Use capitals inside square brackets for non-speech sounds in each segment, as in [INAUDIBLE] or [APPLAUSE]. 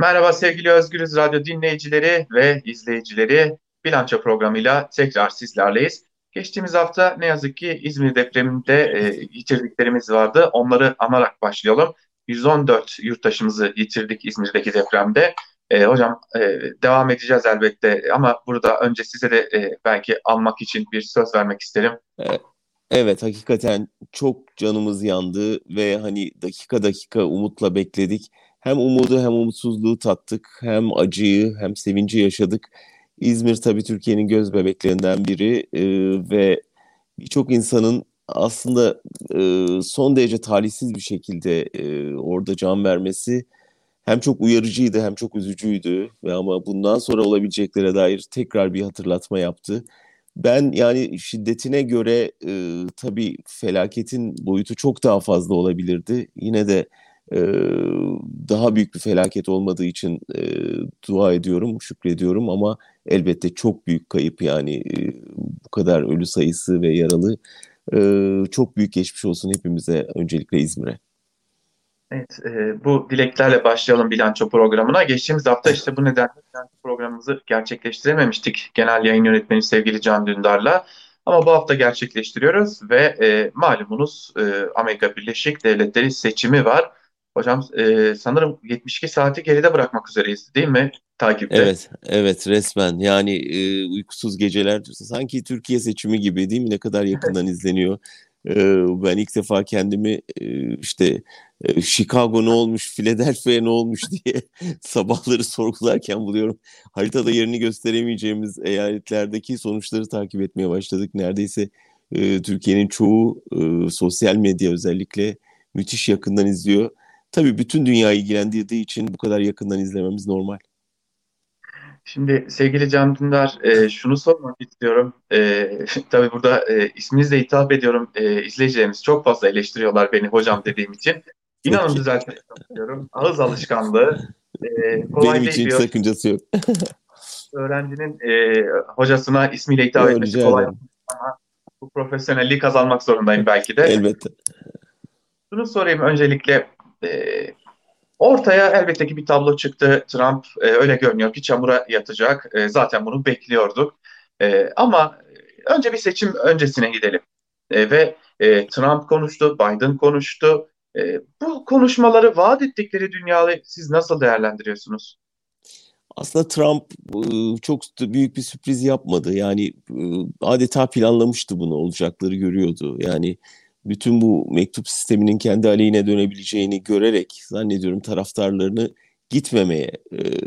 Merhaba sevgili Özgürüz Radyo dinleyicileri ve izleyicileri. Bilanço programıyla tekrar sizlerleyiz. Geçtiğimiz hafta ne yazık ki İzmir depreminde e, yitirdiklerimiz vardı. Onları anarak başlayalım. 114 yurttaşımızı yitirdik İzmir'deki depremde. E, hocam e, devam edeceğiz elbette ama burada önce size de e, belki almak için bir söz vermek isterim. Evet hakikaten çok canımız yandı ve hani dakika dakika umutla bekledik. Hem umudu hem umutsuzluğu tattık, hem acıyı hem sevinci yaşadık. İzmir tabii Türkiye'nin göz bebeklerinden biri e, ve birçok insanın aslında e, son derece talihsiz bir şekilde e, orada can vermesi hem çok uyarıcıydı hem çok üzücüydü ve ama bundan sonra olabileceklere dair tekrar bir hatırlatma yaptı. Ben yani şiddetine göre e, tabii felaketin boyutu çok daha fazla olabilirdi. Yine de daha büyük bir felaket olmadığı için e, dua ediyorum, şükrediyorum ama elbette çok büyük kayıp yani e, bu kadar ölü sayısı ve yaralı e, çok büyük geçmiş olsun hepimize öncelikle İzmir'e. Evet, e, bu dileklerle başlayalım bilanço programına. Geçtiğimiz hafta işte bu nedenle bilanço programımızı gerçekleştirememiştik. Genel yayın yönetmeni sevgili Can Dündar'la. Ama bu hafta gerçekleştiriyoruz ve e, malumunuz e, Amerika Birleşik Devletleri seçimi var. Hocam e, sanırım 72 saati geride bırakmak üzereyiz değil mi takipte? Evet, evet resmen yani e, uykusuz geceler sanki Türkiye seçimi gibi değil mi? Ne kadar yakından izleniyor. E, ben ilk defa kendimi e, işte e, Chicago ne olmuş, Philadelphia ne olmuş [LAUGHS] diye sabahları sorgularken buluyorum. Haritada yerini gösteremeyeceğimiz eyaletlerdeki sonuçları takip etmeye başladık. Neredeyse e, Türkiye'nin çoğu e, sosyal medya özellikle müthiş yakından izliyor. Tabii bütün dünya ilgilendiği için bu kadar yakından izlememiz normal. Şimdi sevgili Can Dündar e, şunu sormak istiyorum. E, [LAUGHS] tabii burada e, isminizle hitap ediyorum. E, izleyicilerimiz çok fazla eleştiriyorlar beni hocam dediğim için. İnanın düzeltmek istiyorum. Ağız alışkanlığı. E, kolay Benim için hiç sakıncası yok. [LAUGHS] Öğrencinin e, hocasına ismiyle hitap Yo, etmesi kolay ama bu profesyonelliği kazanmak zorundayım belki de. Elbette. Şunu sorayım öncelikle. E, ortaya elbette ki bir tablo çıktı. Trump e, öyle görünüyor ki çamura yatacak. E, zaten bunu bekliyorduk. E, ama önce bir seçim öncesine gidelim. E, ve e, Trump konuştu, Biden konuştu. E, bu konuşmaları vaat ettikleri dünyayı siz nasıl değerlendiriyorsunuz? Aslında Trump çok büyük bir sürpriz yapmadı. Yani adeta planlamıştı bunu olacakları görüyordu. Yani bütün bu mektup sisteminin kendi aleyhine dönebileceğini görerek zannediyorum taraftarlarını gitmemeye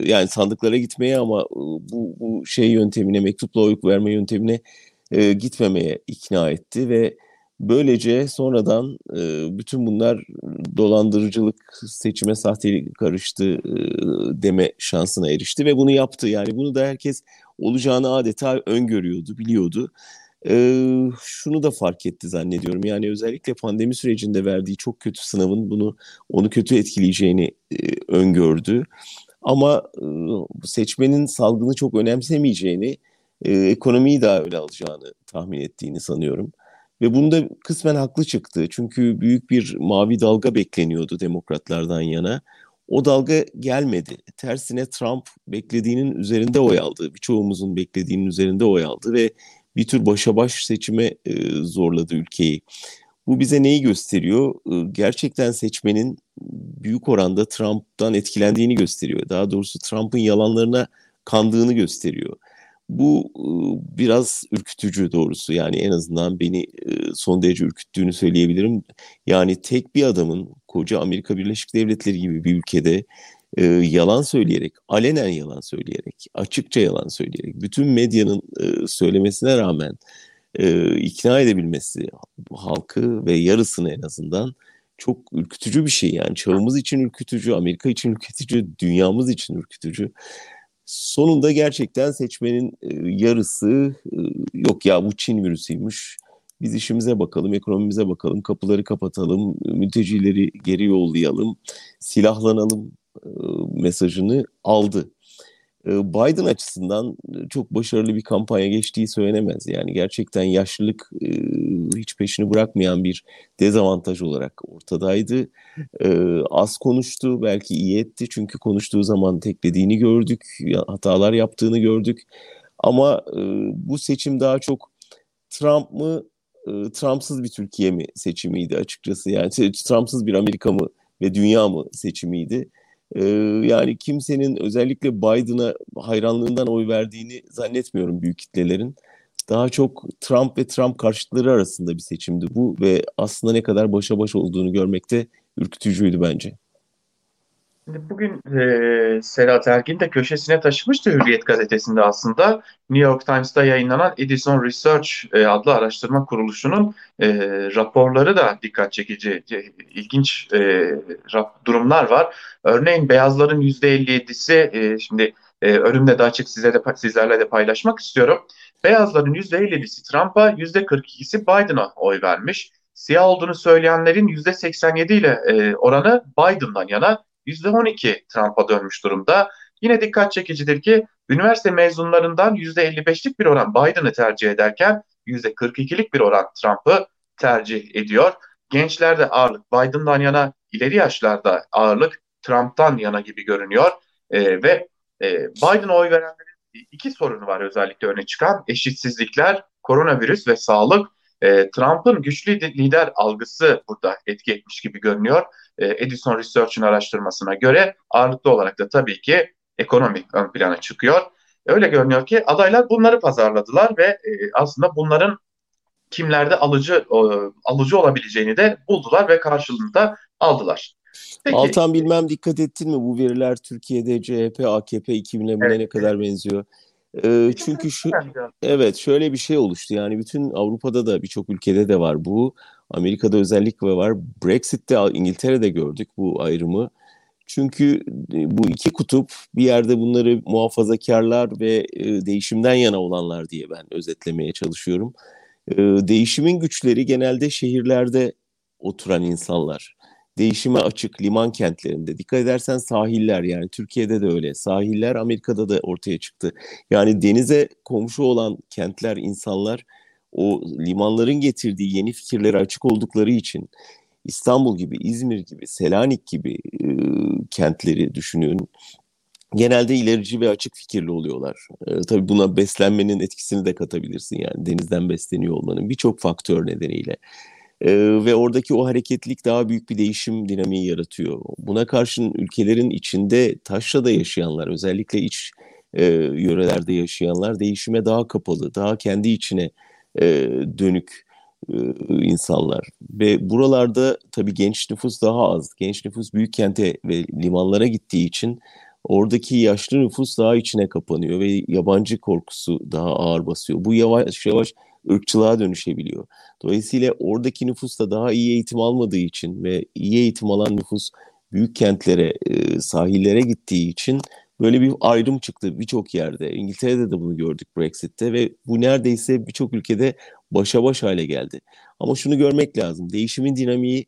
yani sandıklara gitmeye ama bu, bu şey yöntemine mektupla oy verme yöntemine gitmememe ikna etti ve Böylece sonradan e, bütün bunlar dolandırıcılık, seçime sahtelik karıştı e, deme şansına erişti ve bunu yaptı. Yani bunu da herkes olacağını adeta öngörüyordu, biliyordu. E, şunu da fark etti zannediyorum. Yani özellikle pandemi sürecinde verdiği çok kötü sınavın bunu onu kötü etkileyeceğini e, öngördü. Ama e, seçmenin salgını çok önemsemeyeceğini, e, ekonomiyi daha öyle alacağını tahmin ettiğini sanıyorum. Ve bunda kısmen haklı çıktı. Çünkü büyük bir mavi dalga bekleniyordu demokratlardan yana. O dalga gelmedi. Tersine Trump beklediğinin üzerinde oy aldı. Birçoğumuzun beklediğinin üzerinde oy aldı ve bir tür başa baş seçime e, zorladı ülkeyi. Bu bize neyi gösteriyor? E, gerçekten seçmenin büyük oranda Trump'tan etkilendiğini gösteriyor. Daha doğrusu Trump'ın yalanlarına kandığını gösteriyor. Bu biraz ürkütücü doğrusu yani en azından beni son derece ürküttüğünü söyleyebilirim. Yani tek bir adamın koca Amerika Birleşik Devletleri gibi bir ülkede yalan söyleyerek, alenen yalan söyleyerek, açıkça yalan söyleyerek, bütün medyanın söylemesine rağmen ikna edebilmesi halkı ve yarısını en azından çok ürkütücü bir şey yani çağımız için ürkütücü, Amerika için ürkütücü, dünyamız için ürkütücü sonunda gerçekten seçmenin e, yarısı e, yok ya bu Çin virüsüymüş. Biz işimize bakalım, ekonomimize bakalım, kapıları kapatalım, mültecileri geri yollayalım, silahlanalım e, mesajını aldı. e, Biden açısından çok başarılı bir kampanya geçtiği söylenemez. Yani gerçekten yaşlılık e, hiç peşini bırakmayan bir dezavantaj olarak ortadaydı. E, az konuştu, belki iyi etti çünkü konuştuğu zaman teklediğini gördük, hatalar yaptığını gördük. Ama bu seçim daha çok Trump mı, Trumpsız bir Türkiye mi seçimiydi açıkçası. Yani Trumpsız bir Amerika mı ve dünya mı seçimiydi. Ee, yani kimsenin özellikle Biden'a hayranlığından oy verdiğini zannetmiyorum büyük kitlelerin. Daha çok Trump ve Trump karşıtları arasında bir seçimdi bu ve aslında ne kadar başa baş olduğunu görmekte ürkütücüydü bence. Şimdi bugün e, Serhat Ergin de köşesine taşımıştı Hürriyet gazetesinde aslında. New York Times'ta yayınlanan Edison Research e, adlı araştırma kuruluşunun e, raporları da dikkat çekici, e, ilginç e, rap, durumlar var. Örneğin beyazların %57'si, e, şimdi e, önümde de açık size de, sizlerle de paylaşmak istiyorum. Beyazların %57'si Trump'a, %42'si Biden'a oy vermiş. Siyah olduğunu söyleyenlerin %87 ile e, oranı Biden'dan yana, %12 Trump'a dönmüş durumda. Yine dikkat çekicidir ki üniversite mezunlarından %55'lik bir oran Biden'ı tercih ederken %42'lik bir oran Trump'ı tercih ediyor. Gençlerde ağırlık Biden'dan yana, ileri yaşlarda ağırlık Trump'tan yana gibi görünüyor. E, ve e, Biden'a oy verenlerin iki sorunu var özellikle öne çıkan. Eşitsizlikler, koronavirüs ve sağlık. E, Trump'ın güçlü lider algısı burada etki etmiş gibi görünüyor. E, Edison Research'ın araştırmasına göre ağırlıklı olarak da tabii ki ekonomi ön plana çıkıyor. Öyle görünüyor ki adaylar bunları pazarladılar ve e, aslında bunların kimlerde alıcı alıcı olabileceğini de buldular ve karşılığında aldılar. Peki, Altan bilmem dikkat ettin mi bu veriler Türkiye'de CHP, AKP 2000'e evet. ne kadar benziyor? Çünkü şu evet şöyle bir şey oluştu. Yani bütün Avrupa'da da birçok ülkede de var bu. Amerika'da özellikle var. Brexit'te İngiltere'de gördük bu ayrımı. Çünkü e, bu iki kutup bir yerde bunları muhafazakarlar ve e, değişimden yana olanlar diye ben özetlemeye çalışıyorum. Değişimin güçleri genelde şehirlerde oturan insanlar değişime açık liman kentlerinde. Dikkat edersen sahiller yani Türkiye'de de öyle. Sahiller Amerika'da da ortaya çıktı. Yani denize komşu olan kentler, insanlar o limanların getirdiği yeni fikirlere açık oldukları için İstanbul gibi, İzmir gibi, Selanik gibi e, kentleri düşünün. Genelde ilerici ve açık fikirli oluyorlar. E, tabii buna beslenmenin etkisini de katabilirsin yani denizden besleniyor olmanın birçok faktör nedeniyle. Ee, ve oradaki o hareketlilik daha büyük bir değişim dinamiği yaratıyor. Buna karşın ülkelerin içinde taşrada yaşayanlar, özellikle iç e, yörelerde yaşayanlar değişime daha kapalı, daha kendi içine e, dönük e, insanlar. Ve buralarda tabii genç nüfus daha az. Genç nüfus büyük kente ve limanlara gittiği için oradaki yaşlı nüfus daha içine kapanıyor ve yabancı korkusu daha ağır basıyor. Bu yavaş yavaş ırkçılığa dönüşebiliyor. Dolayısıyla oradaki nüfus da daha iyi eğitim almadığı için ve iyi eğitim alan nüfus büyük kentlere, e, sahillere gittiği için böyle bir ayrım çıktı birçok yerde. İngiltere'de de bunu gördük Brexit'te ve bu neredeyse birçok ülkede başa baş hale geldi. Ama şunu görmek lazım. Değişimin dinamiği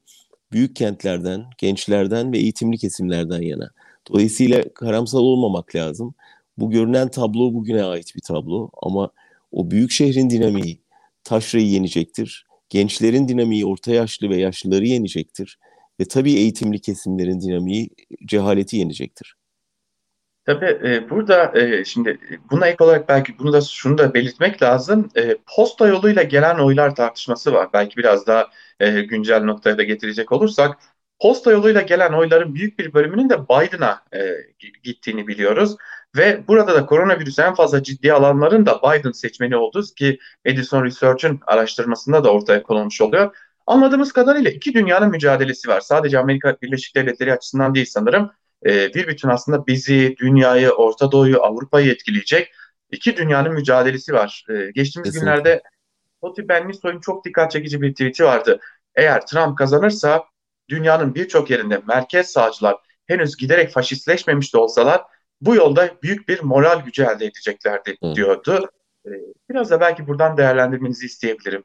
büyük kentlerden, gençlerden ve eğitimli kesimlerden yana. Dolayısıyla karamsal olmamak lazım. Bu görünen tablo bugüne ait bir tablo ama o büyük şehrin dinamiği, taşrayı yenecektir. Gençlerin dinamiği orta yaşlı ve yaşlıları yenecektir. Ve tabii eğitimli kesimlerin dinamiği cehaleti yenecektir. Tabii e, burada e, şimdi buna ek olarak belki bunu da şunu da belirtmek lazım. E, posta yoluyla gelen oylar tartışması var. Belki biraz daha e, güncel noktaya da getirecek olursak posta yoluyla gelen oyların büyük bir bölümünün de Biden'a e, gittiğini biliyoruz. Ve burada da koronavirüsü en fazla ciddiye alanların da Biden seçmeni olduğu ki Edison Research'ın araştırmasında da ortaya konulmuş oluyor. Anladığımız kadarıyla iki dünyanın mücadelesi var. Sadece Amerika Birleşik Devletleri açısından değil sanırım. E, bir bütün aslında bizi, dünyayı, Orta Doğu'yu, Avrupa'yı etkileyecek iki dünyanın mücadelesi var. E, geçtiğimiz Kesinlikle. günlerde Toti Bennisoy'un çok dikkat çekici bir tweet'i vardı. Eğer Trump kazanırsa dünyanın birçok yerinde merkez sağcılar henüz giderek faşistleşmemiş de olsalar bu yolda büyük bir moral gücü elde edeceklerdi Hı. diyordu. Ee, biraz da belki buradan değerlendirmenizi isteyebilirim.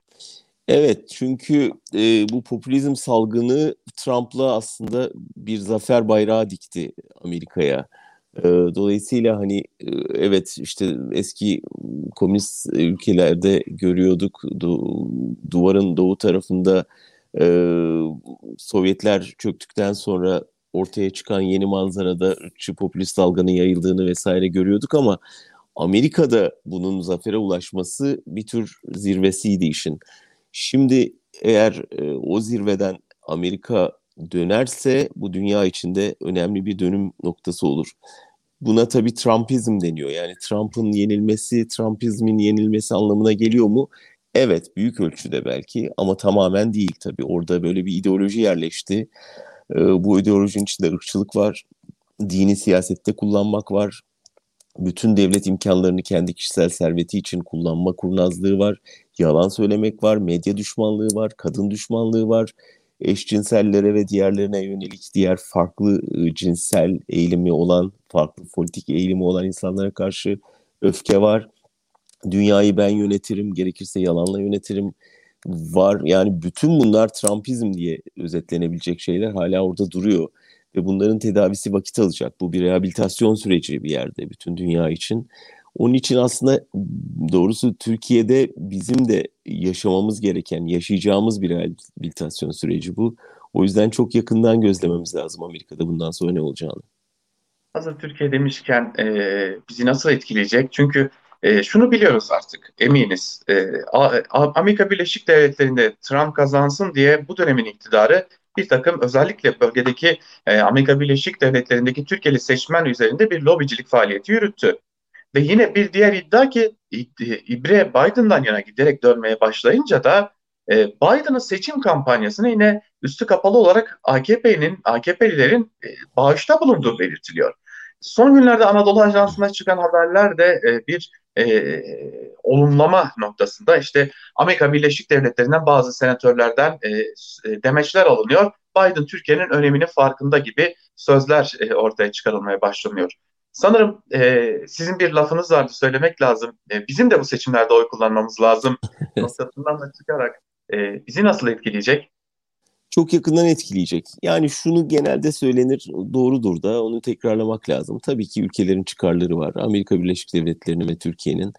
Evet çünkü e, bu popülizm salgını Trump'la aslında bir zafer bayrağı dikti Amerika'ya. Dolayısıyla hani evet işte eski komünist ülkelerde görüyorduk duvarın doğu tarafında Sovyetler çöktükten sonra ortaya çıkan yeni manzarada ırkçı popülist dalganın yayıldığını vesaire görüyorduk ama Amerika'da bunun zafere ulaşması bir tür zirvesiydi işin. Şimdi eğer e, o zirveden Amerika dönerse bu dünya içinde önemli bir dönüm noktası olur. Buna tabii Trumpizm deniyor. Yani Trump'ın yenilmesi, Trumpizmin yenilmesi anlamına geliyor mu? Evet, büyük ölçüde belki ama tamamen değil tabii. Orada böyle bir ideoloji yerleşti. Ee, bu ideolojinin içinde ırkçılık var, dini siyasette kullanmak var, bütün devlet imkanlarını kendi kişisel serveti için kullanma kurnazlığı var, yalan söylemek var, medya düşmanlığı var, kadın düşmanlığı var, eşcinsellere ve diğerlerine yönelik diğer farklı ıı, cinsel eğilimi olan, farklı politik eğilimi olan insanlara karşı öfke var. Dünyayı ben yönetirim, gerekirse yalanla yönetirim var. Yani bütün bunlar Trumpizm diye özetlenebilecek şeyler hala orada duruyor. Ve bunların tedavisi vakit alacak. Bu bir rehabilitasyon süreci bir yerde bütün dünya için. Onun için aslında doğrusu Türkiye'de bizim de yaşamamız gereken, yaşayacağımız bir rehabilitasyon süreci bu. O yüzden çok yakından gözlememiz lazım Amerika'da bundan sonra ne olacağını. Hazır Türkiye demişken e, bizi nasıl etkileyecek? Çünkü e, şunu biliyoruz artık, eminiz. E, Amerika Birleşik Devletleri'nde Trump kazansın diye bu dönemin iktidarı bir takım özellikle bölgedeki e, Amerika Birleşik Devletleri'ndeki Türkiye'li seçmen üzerinde bir lobicilik faaliyeti yürüttü. Ve yine bir diğer iddia ki İbre Biden'dan yana giderek dönmeye başlayınca da e, Biden'ın seçim kampanyasına yine üstü kapalı olarak AKP'nin, AKP'lilerin e, bağışta bulunduğu belirtiliyor. Son günlerde Anadolu Ajansı'na çıkan haberler de e, bir e, olumlama noktasında işte Amerika Birleşik Devletleri'nden bazı senatörlerden e, e, demeçler alınıyor. Biden Türkiye'nin öneminin farkında gibi sözler e, ortaya çıkarılmaya başlanıyor. Sanırım e, sizin bir lafınız vardı söylemek lazım. E, bizim de bu seçimlerde oy kullanmamız lazım [LAUGHS] noktasından da çıkarak e, bizi nasıl etkileyecek? Çok yakından etkileyecek. Yani şunu genelde söylenir, doğrudur da onu tekrarlamak lazım. Tabii ki ülkelerin çıkarları var. Amerika Birleşik Devletleri'nin ve Türkiye'nin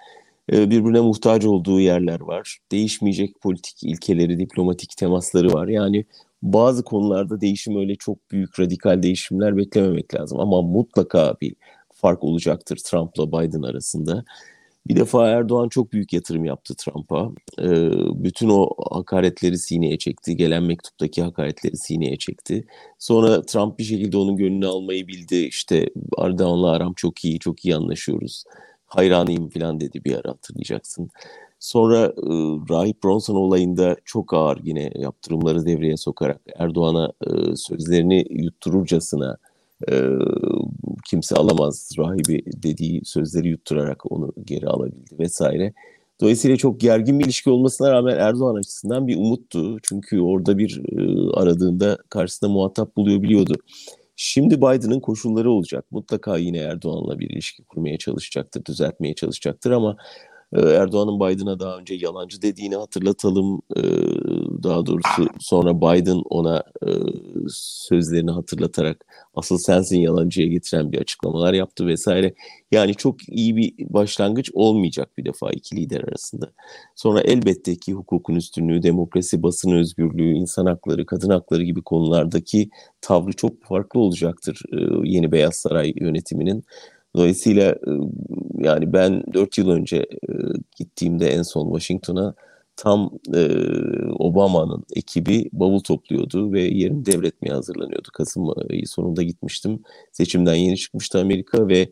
e, birbirine muhtaç olduğu yerler var. Değişmeyecek politik ilkeleri, diplomatik temasları var. Yani bazı konularda değişim öyle çok büyük radikal değişimler beklememek lazım. Ama mutlaka bir fark olacaktır Trump'la Biden arasında. Bir defa Erdoğan çok büyük yatırım yaptı Trump'a. Ee, bütün o hakaretleri sineye çekti. Gelen mektuptaki hakaretleri sineye çekti. Sonra Trump bir şekilde onun gönlünü almayı bildi. İşte Erdoğan'la aram çok iyi, çok iyi anlaşıyoruz. Hayranıyım falan dedi bir ara hatırlayacaksın. Sonra e, Rahip Bronson olayında çok ağır yine yaptırımları devreye sokarak Erdoğan'a e, sözlerini yuttururcasına e, kimse alamaz rahibi dediği sözleri yutturarak onu geri alabildi vesaire. Dolayısıyla çok gergin bir ilişki olmasına rağmen Erdoğan açısından bir umuttu. Çünkü orada bir e, aradığında karşısında muhatap buluyor biliyordu. Şimdi Biden'ın koşulları olacak. Mutlaka yine Erdoğan'la bir ilişki kurmaya çalışacaktır, düzeltmeye çalışacaktır ama Erdoğan'ın Biden'a daha önce yalancı dediğini hatırlatalım. Ee, daha doğrusu sonra Biden ona e, sözlerini hatırlatarak asıl sensin yalancıya getiren bir açıklamalar yaptı vesaire. Yani çok iyi bir başlangıç olmayacak bir defa iki lider arasında. Sonra elbette ki hukukun üstünlüğü, demokrasi, basın özgürlüğü, insan hakları, kadın hakları gibi konulardaki tavrı çok farklı olacaktır e, yeni Beyaz Saray yönetiminin. Dolayısıyla yani ben 4 yıl önce gittiğimde en son Washington'a tam Obama'nın ekibi bavul topluyordu ve yerini devretmeye hazırlanıyordu. Kasım ayı sonunda gitmiştim. Seçimden yeni çıkmıştı Amerika ve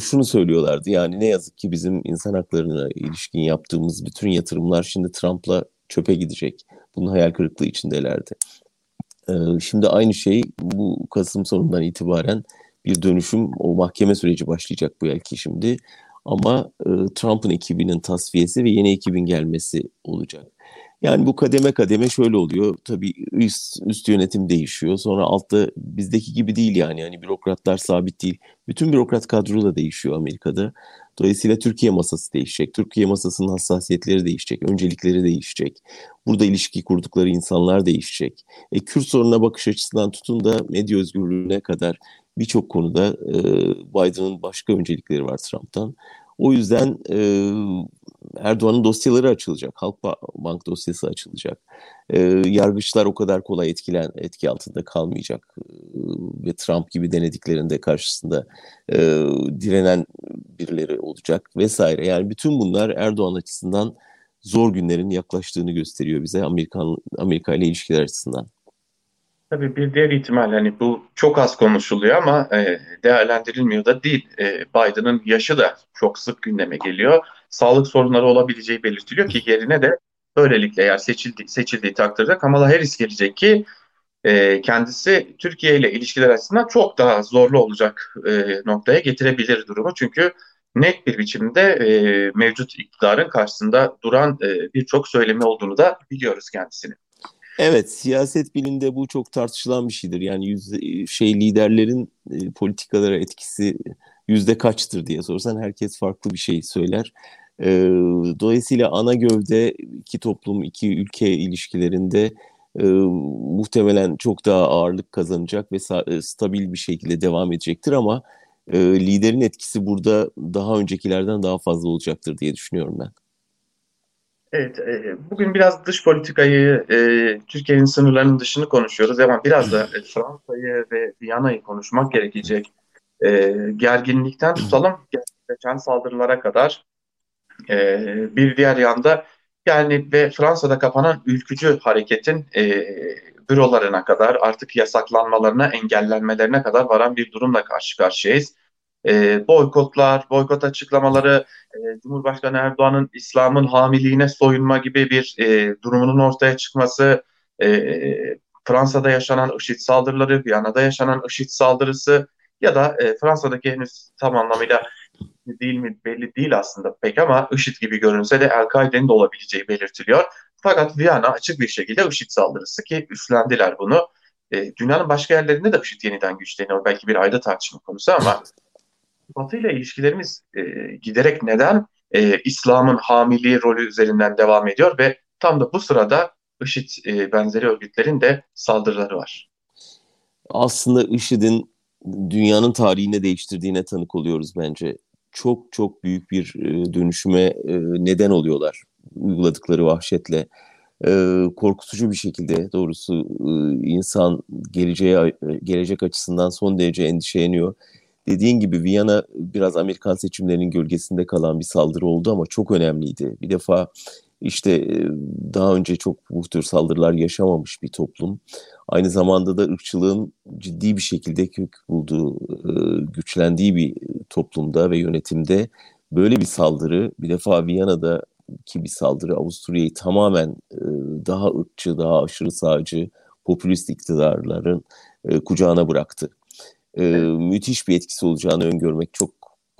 şunu söylüyorlardı yani ne yazık ki bizim insan haklarına ilişkin yaptığımız bütün yatırımlar şimdi Trump'la çöpe gidecek. Bunun hayal kırıklığı içindelerdi. Şimdi aynı şey bu Kasım sonundan itibaren bir dönüşüm, o mahkeme süreci başlayacak bu belki şimdi. Ama e, Trump'ın ekibinin tasfiyesi ve yeni ekibin gelmesi olacak. Yani bu kademe kademe şöyle oluyor. Tabii üst, üst yönetim değişiyor. Sonra altta bizdeki gibi değil yani. Yani bürokratlar sabit değil. Bütün bürokrat kadro da değişiyor Amerika'da. Dolayısıyla Türkiye masası değişecek. Türkiye masasının hassasiyetleri değişecek. Öncelikleri değişecek. Burada ilişki kurdukları insanlar değişecek. E, Kürt sorununa bakış açısından tutun da medya özgürlüğüne kadar birçok konuda e, Biden'ın başka öncelikleri var Trump'tan. O yüzden e, Erdoğan'ın dosyaları açılacak. Halkbank dosyası açılacak. E, yargıçlar o kadar kolay etkilen etki altında kalmayacak. E, ve Trump gibi denediklerinde karşısında e, direnen birileri olacak vesaire. Yani bütün bunlar Erdoğan açısından zor günlerin yaklaştığını gösteriyor bize Amerikan Amerika ile ilişkiler açısından. Tabii bir diğer ihtimal hani bu çok az konuşuluyor ama e, değerlendirilmiyor da değil. E, Biden'ın yaşı da çok sık gündeme geliyor. Sağlık sorunları olabileceği belirtiliyor ki yerine de böylelikle eğer seçildi, seçildiği takdirde Kamala Harris gelecek ki e, kendisi Türkiye ile ilişkiler açısından çok daha zorlu olacak e, noktaya getirebilir durumu. Çünkü net bir biçimde e, mevcut iktidarın karşısında duran e, birçok söylemi olduğunu da biliyoruz kendisini. Evet, siyaset biliminde bu çok tartışılan bir şeydir. Yani yüzde, şey liderlerin e, politikalara etkisi yüzde kaçtır diye sorsan herkes farklı bir şey söyler. E, dolayısıyla ana gövde iki toplum, iki ülke ilişkilerinde e, muhtemelen çok daha ağırlık kazanacak ve e, stabil bir şekilde devam edecektir ama e, liderin etkisi burada daha öncekilerden daha fazla olacaktır diye düşünüyorum ben. Evet, e, bugün biraz dış politikayı, e, Türkiye'nin sınırlarının dışını konuşuyoruz ama biraz da e, Fransa'yı ve Viyana'yı konuşmak gerekecek. E, gerginlikten tutalım, gerçekleşen saldırılara kadar. E, bir diğer yanda yani ve Fransa'da kapanan ülkücü hareketin e, bürolarına kadar artık yasaklanmalarına, engellenmelerine kadar varan bir durumla karşı karşıyayız e, boykotlar, boykot açıklamaları, e, Cumhurbaşkanı Erdoğan'ın İslam'ın hamiliğine soyunma gibi bir e, durumunun ortaya çıkması, e, Fransa'da yaşanan IŞİD saldırıları, Viyana'da yaşanan IŞİD saldırısı ya da e, Fransa'daki henüz tam anlamıyla değil mi belli değil aslında pek ama IŞİD gibi görünse de El-Kaide'nin de olabileceği belirtiliyor. Fakat Viyana açık bir şekilde IŞİD saldırısı ki üstlendiler bunu. E, dünyanın başka yerlerinde de IŞİD yeniden güçleniyor. Belki bir ayda tartışma konusu ama Batı ile ilişkilerimiz e, giderek neden e, İslam'ın hamiliği rolü üzerinden devam ediyor ve tam da bu sırada IŞİD e, benzeri örgütlerin de saldırıları var. Aslında IŞİD'in dünyanın tarihine değiştirdiğine tanık oluyoruz bence. Çok çok büyük bir e, dönüşüme e, neden oluyorlar uyguladıkları vahşetle. E, korkutucu bir şekilde doğrusu insan geleceğe gelecek açısından son derece endişeleniyor dediğin gibi Viyana biraz Amerikan seçimlerinin gölgesinde kalan bir saldırı oldu ama çok önemliydi. Bir defa işte e, daha önce çok bu tür saldırılar yaşamamış bir toplum. Aynı zamanda da ırkçılığın ciddi bir şekilde kök bulduğu, e, güçlendiği bir toplumda ve yönetimde böyle bir saldırı bir defa Viyana'da ki bir saldırı Avusturya'yı tamamen e, daha ırkçı, daha aşırı sağcı, popülist iktidarların kucağına bıraktı e, müthiş bir etkisi olacağını öngörmek çok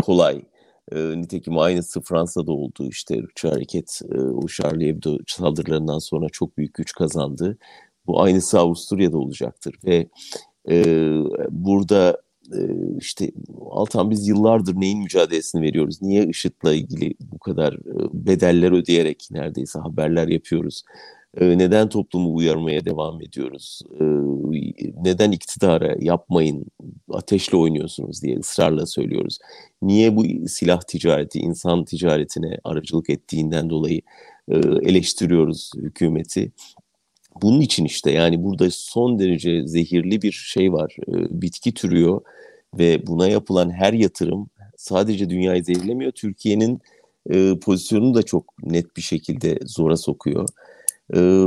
kolay. E, nitekim aynısı Fransa'da oldu. İşte ırkçı hareket e, o Charlie Hebdo saldırılarından sonra çok büyük güç kazandı. Bu aynısı Avusturya'da olacaktır ve e, burada e, işte Altan biz yıllardır neyin mücadelesini veriyoruz? Niye IŞİD'le ilgili bu kadar e, bedeller ödeyerek neredeyse haberler yapıyoruz? Ee, neden toplumu uyarmaya devam ediyoruz? Ee, neden iktidara yapmayın, ateşle oynuyorsunuz diye ısrarla söylüyoruz. Niye bu silah ticareti, insan ticaretine aracılık ettiğinden dolayı e, eleştiriyoruz hükümeti? Bunun için işte yani burada son derece zehirli bir şey var. E, bitki türüyor ve buna yapılan her yatırım sadece dünyayı zehirlemiyor. Türkiye'nin e, pozisyonunu da çok net bir şekilde zora sokuyor. Ee,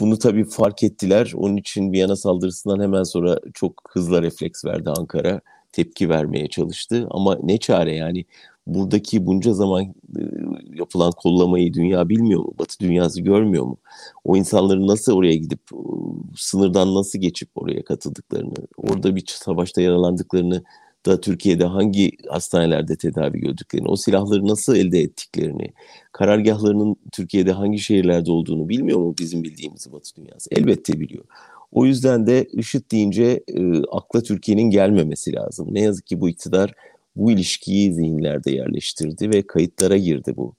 bunu tabii fark ettiler. Onun için Viyana saldırısından hemen sonra çok hızla refleks verdi Ankara. Tepki vermeye çalıştı. Ama ne çare yani buradaki bunca zaman e, yapılan kollamayı dünya bilmiyor mu? Batı dünyası görmüyor mu? O insanların nasıl oraya gidip e, sınırdan nasıl geçip oraya katıldıklarını, orada bir savaşta yaralandıklarını da Türkiye'de hangi hastanelerde tedavi gördüklerini, o silahları nasıl elde ettiklerini, karargahlarının Türkiye'de hangi şehirlerde olduğunu bilmiyor mu bizim bildiğimiz Batı dünyası? Elbette biliyor. O yüzden de IŞİD deyince e, akla Türkiye'nin gelmemesi lazım. Ne yazık ki bu iktidar bu ilişkiyi zihinlerde yerleştirdi ve kayıtlara girdi bu.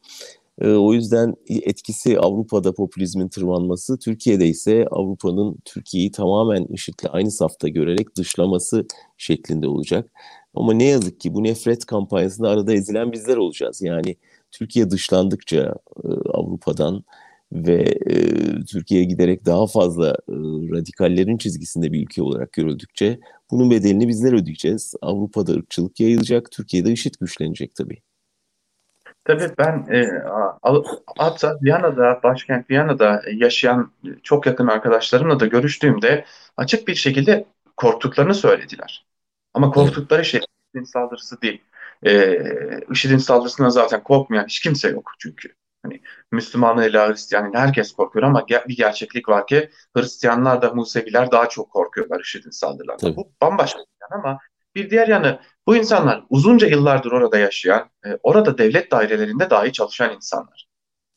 E, o yüzden etkisi Avrupa'da popülizmin tırmanması, Türkiye'de ise Avrupa'nın Türkiye'yi tamamen IŞİD'le aynı safta görerek dışlaması şeklinde olacak. Ama ne yazık ki bu nefret kampanyasında arada ezilen bizler olacağız. Yani Türkiye dışlandıkça e, Avrupa'dan ve e, Türkiye'ye giderek daha fazla e, radikallerin çizgisinde bir ülke olarak görüldükçe bunun bedelini bizler ödeyeceğiz. Avrupa'da ırkçılık yayılacak, Türkiye'de IŞİD güçlenecek tabii. Tabii ben e, hatta Viyana'da, başkent Viyana'da yaşayan çok yakın arkadaşlarımla da görüştüğümde açık bir şekilde korktuklarını söylediler. Ama korktukları şey IŞİD'in saldırısı değil. E, IŞİD'in saldırısına zaten korkmayan hiç kimse yok çünkü. Hani Müslümanıyla Hristiyanıyla herkes korkuyor ama bir gerçeklik var ki Hristiyanlar da Museviler daha çok korkuyorlar IŞİD'in saldırılarından. Bu bambaşka bir yan ama bir diğer yanı bu insanlar uzunca yıllardır orada yaşayan, e, orada devlet dairelerinde dahi çalışan insanlar.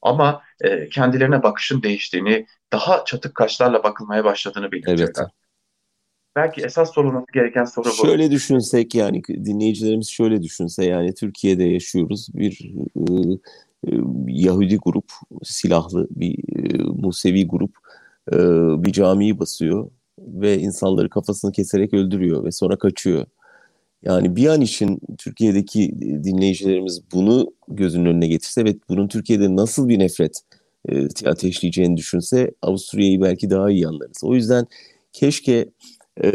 Ama e, kendilerine bakışın değiştiğini, daha çatık kaşlarla bakılmaya başladığını belirtiyorlar. Evet. Belki esas sorulması gereken soru bu. Şöyle düşünsek yani dinleyicilerimiz şöyle düşünse yani Türkiye'de yaşıyoruz bir e, Yahudi grup silahlı bir e, Musevi grup e, bir camiyi basıyor ve insanları kafasını keserek öldürüyor ve sonra kaçıyor. Yani bir an için Türkiye'deki dinleyicilerimiz bunu gözünün önüne getirse ve bunun Türkiye'de nasıl bir nefret e, ateşleyeceğini düşünse Avusturya'yı belki daha iyi anlarız. O yüzden keşke e,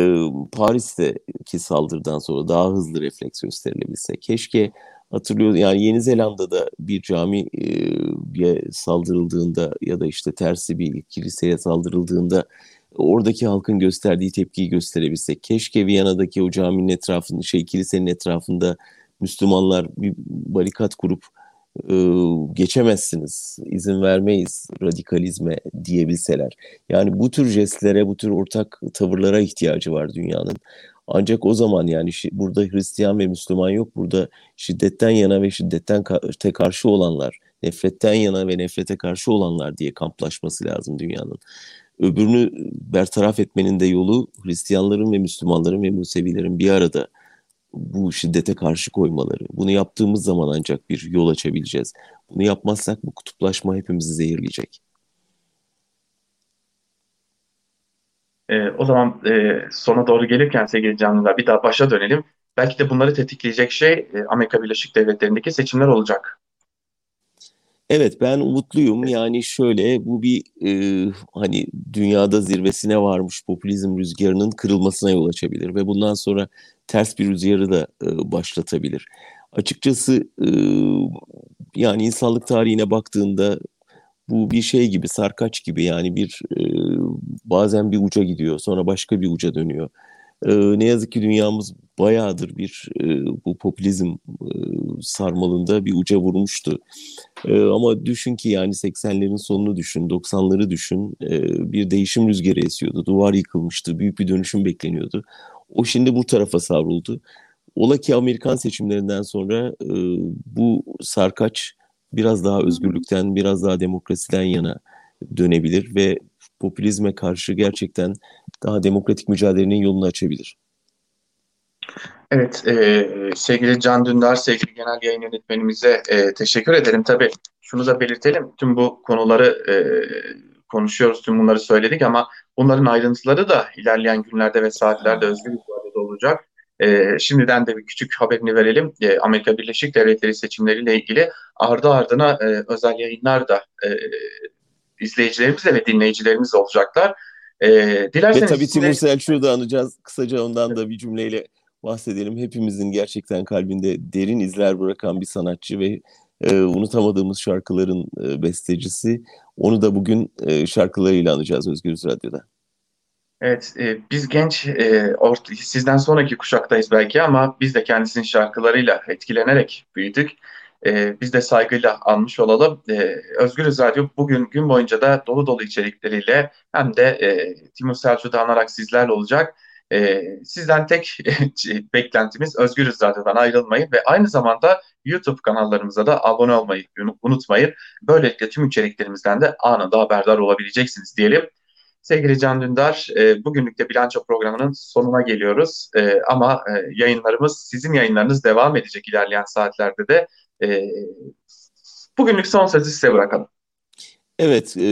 Paris'teki saldırıdan sonra daha hızlı refleks gösterilebilse. Keşke hatırlıyoruz yani Yeni Zelanda'da bir camiye saldırıldığında ya da işte tersi bir kiliseye saldırıldığında oradaki halkın gösterdiği tepkiyi gösterebilsek. Keşke Viyana'daki o caminin etrafında, şey kilisenin etrafında Müslümanlar bir barikat kurup geçemezsiniz, izin vermeyiz radikalizme diyebilseler. Yani bu tür jestlere, bu tür ortak tavırlara ihtiyacı var dünyanın. Ancak o zaman yani burada Hristiyan ve Müslüman yok. Burada şiddetten yana ve şiddetten karşı olanlar, nefretten yana ve nefrete karşı olanlar diye kamplaşması lazım dünyanın. Öbürünü bertaraf etmenin de yolu Hristiyanların ve Müslümanların ve Musevilerin bir arada bu şiddete karşı koymaları. Bunu yaptığımız zaman ancak bir yol açabileceğiz. Bunu yapmazsak bu kutuplaşma hepimizi zehirleyecek. E, o zaman e, sona doğru gelirken sevgili canlılar bir daha başa dönelim. Belki de bunları tetikleyecek şey e, Amerika Birleşik Devletleri'ndeki seçimler olacak. Evet ben umutluyum yani şöyle bu bir e, hani dünyada zirvesine varmış popülizm rüzgarının kırılmasına yol açabilir ve bundan sonra ters bir rüzgarı da e, başlatabilir. Açıkçası e, yani insanlık tarihine baktığında bu bir şey gibi sarkaç gibi yani bir e, bazen bir uca gidiyor sonra başka bir uca dönüyor. E, ne yazık ki dünyamız bayağıdır bir e, bu popülizm e, sarmalında bir uca vurmuştu. E, ama düşün ki yani 80'lerin sonunu düşün, 90'ları düşün. E, bir değişim rüzgarı esiyordu. Duvar yıkılmıştı. Büyük bir dönüşüm bekleniyordu. O şimdi bu tarafa savruldu. Ola ki Amerikan seçimlerinden sonra e, bu sarkaç biraz daha özgürlükten, biraz daha demokrasiden yana dönebilir ve popülizme karşı gerçekten daha demokratik mücadelenin yolunu açabilir. Evet, e, sevgili Can Dündar, sevgili genel yayın yönetmenimize e, teşekkür ederim. Tabii şunu da belirtelim, tüm bu konuları e, konuşuyoruz, tüm bunları söyledik ama bunların ayrıntıları da ilerleyen günlerde ve saatlerde özgür ifadede olacak. E, şimdiden de bir küçük haberini verelim. E, Amerika Birleşik Devletleri seçimleriyle ilgili ardı ardına e, özel yayınlar da e, izleyicilerimizle ve dinleyicilerimiz olacaklar. E, dilerseniz ve tabii Timur Selçuk'u da anacağız. Kısaca ondan da bir cümleyle bahsedelim. Hepimizin gerçekten kalbinde derin izler bırakan bir sanatçı ve e, unutamadığımız şarkıların e, bestecisi. Onu da bugün e, şarkılarıyla anacağız Özgürüz Radyo'da. Evet, e, biz genç, e, ort sizden sonraki kuşaktayız belki ama biz de kendisinin şarkılarıyla etkilenerek büyüdük. E, biz de saygıyla almış olalım. E, Özgürüz Radyo bugün gün boyunca da dolu dolu içerikleriyle hem de e, Timur Selçuk'u anarak sizlerle olacak. E, sizden tek [LAUGHS] beklentimiz Özgürüz Radyo'dan ayrılmayın ve aynı zamanda YouTube kanallarımıza da abone olmayı unutmayın. Böylelikle tüm içeriklerimizden de anında haberdar olabileceksiniz diyelim. Sevgili Can Dündar, e, bugünlük de bilanço programının sonuna geliyoruz. E, ama e, yayınlarımız, sizin yayınlarınız devam edecek ilerleyen saatlerde de. E, Bugünlük son sözü size bırakalım. Evet, e,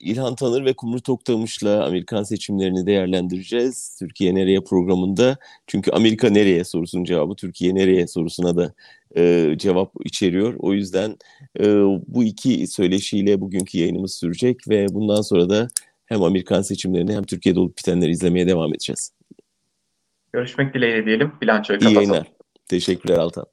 İlhan Tanır ve Kumru Toktamış'la Amerikan seçimlerini değerlendireceğiz. Türkiye nereye programında. Çünkü Amerika nereye sorusunun cevabı Türkiye nereye sorusuna da e, cevap içeriyor. O yüzden e, bu iki söyleşiyle bugünkü yayınımız sürecek ve bundan sonra da hem Amerikan seçimlerini hem Türkiye'de olup bitenleri izlemeye devam edeceğiz. Görüşmek dileğiyle diyelim. Bilançoyu İyi kapatalım. yayınlar. Teşekkürler Altan.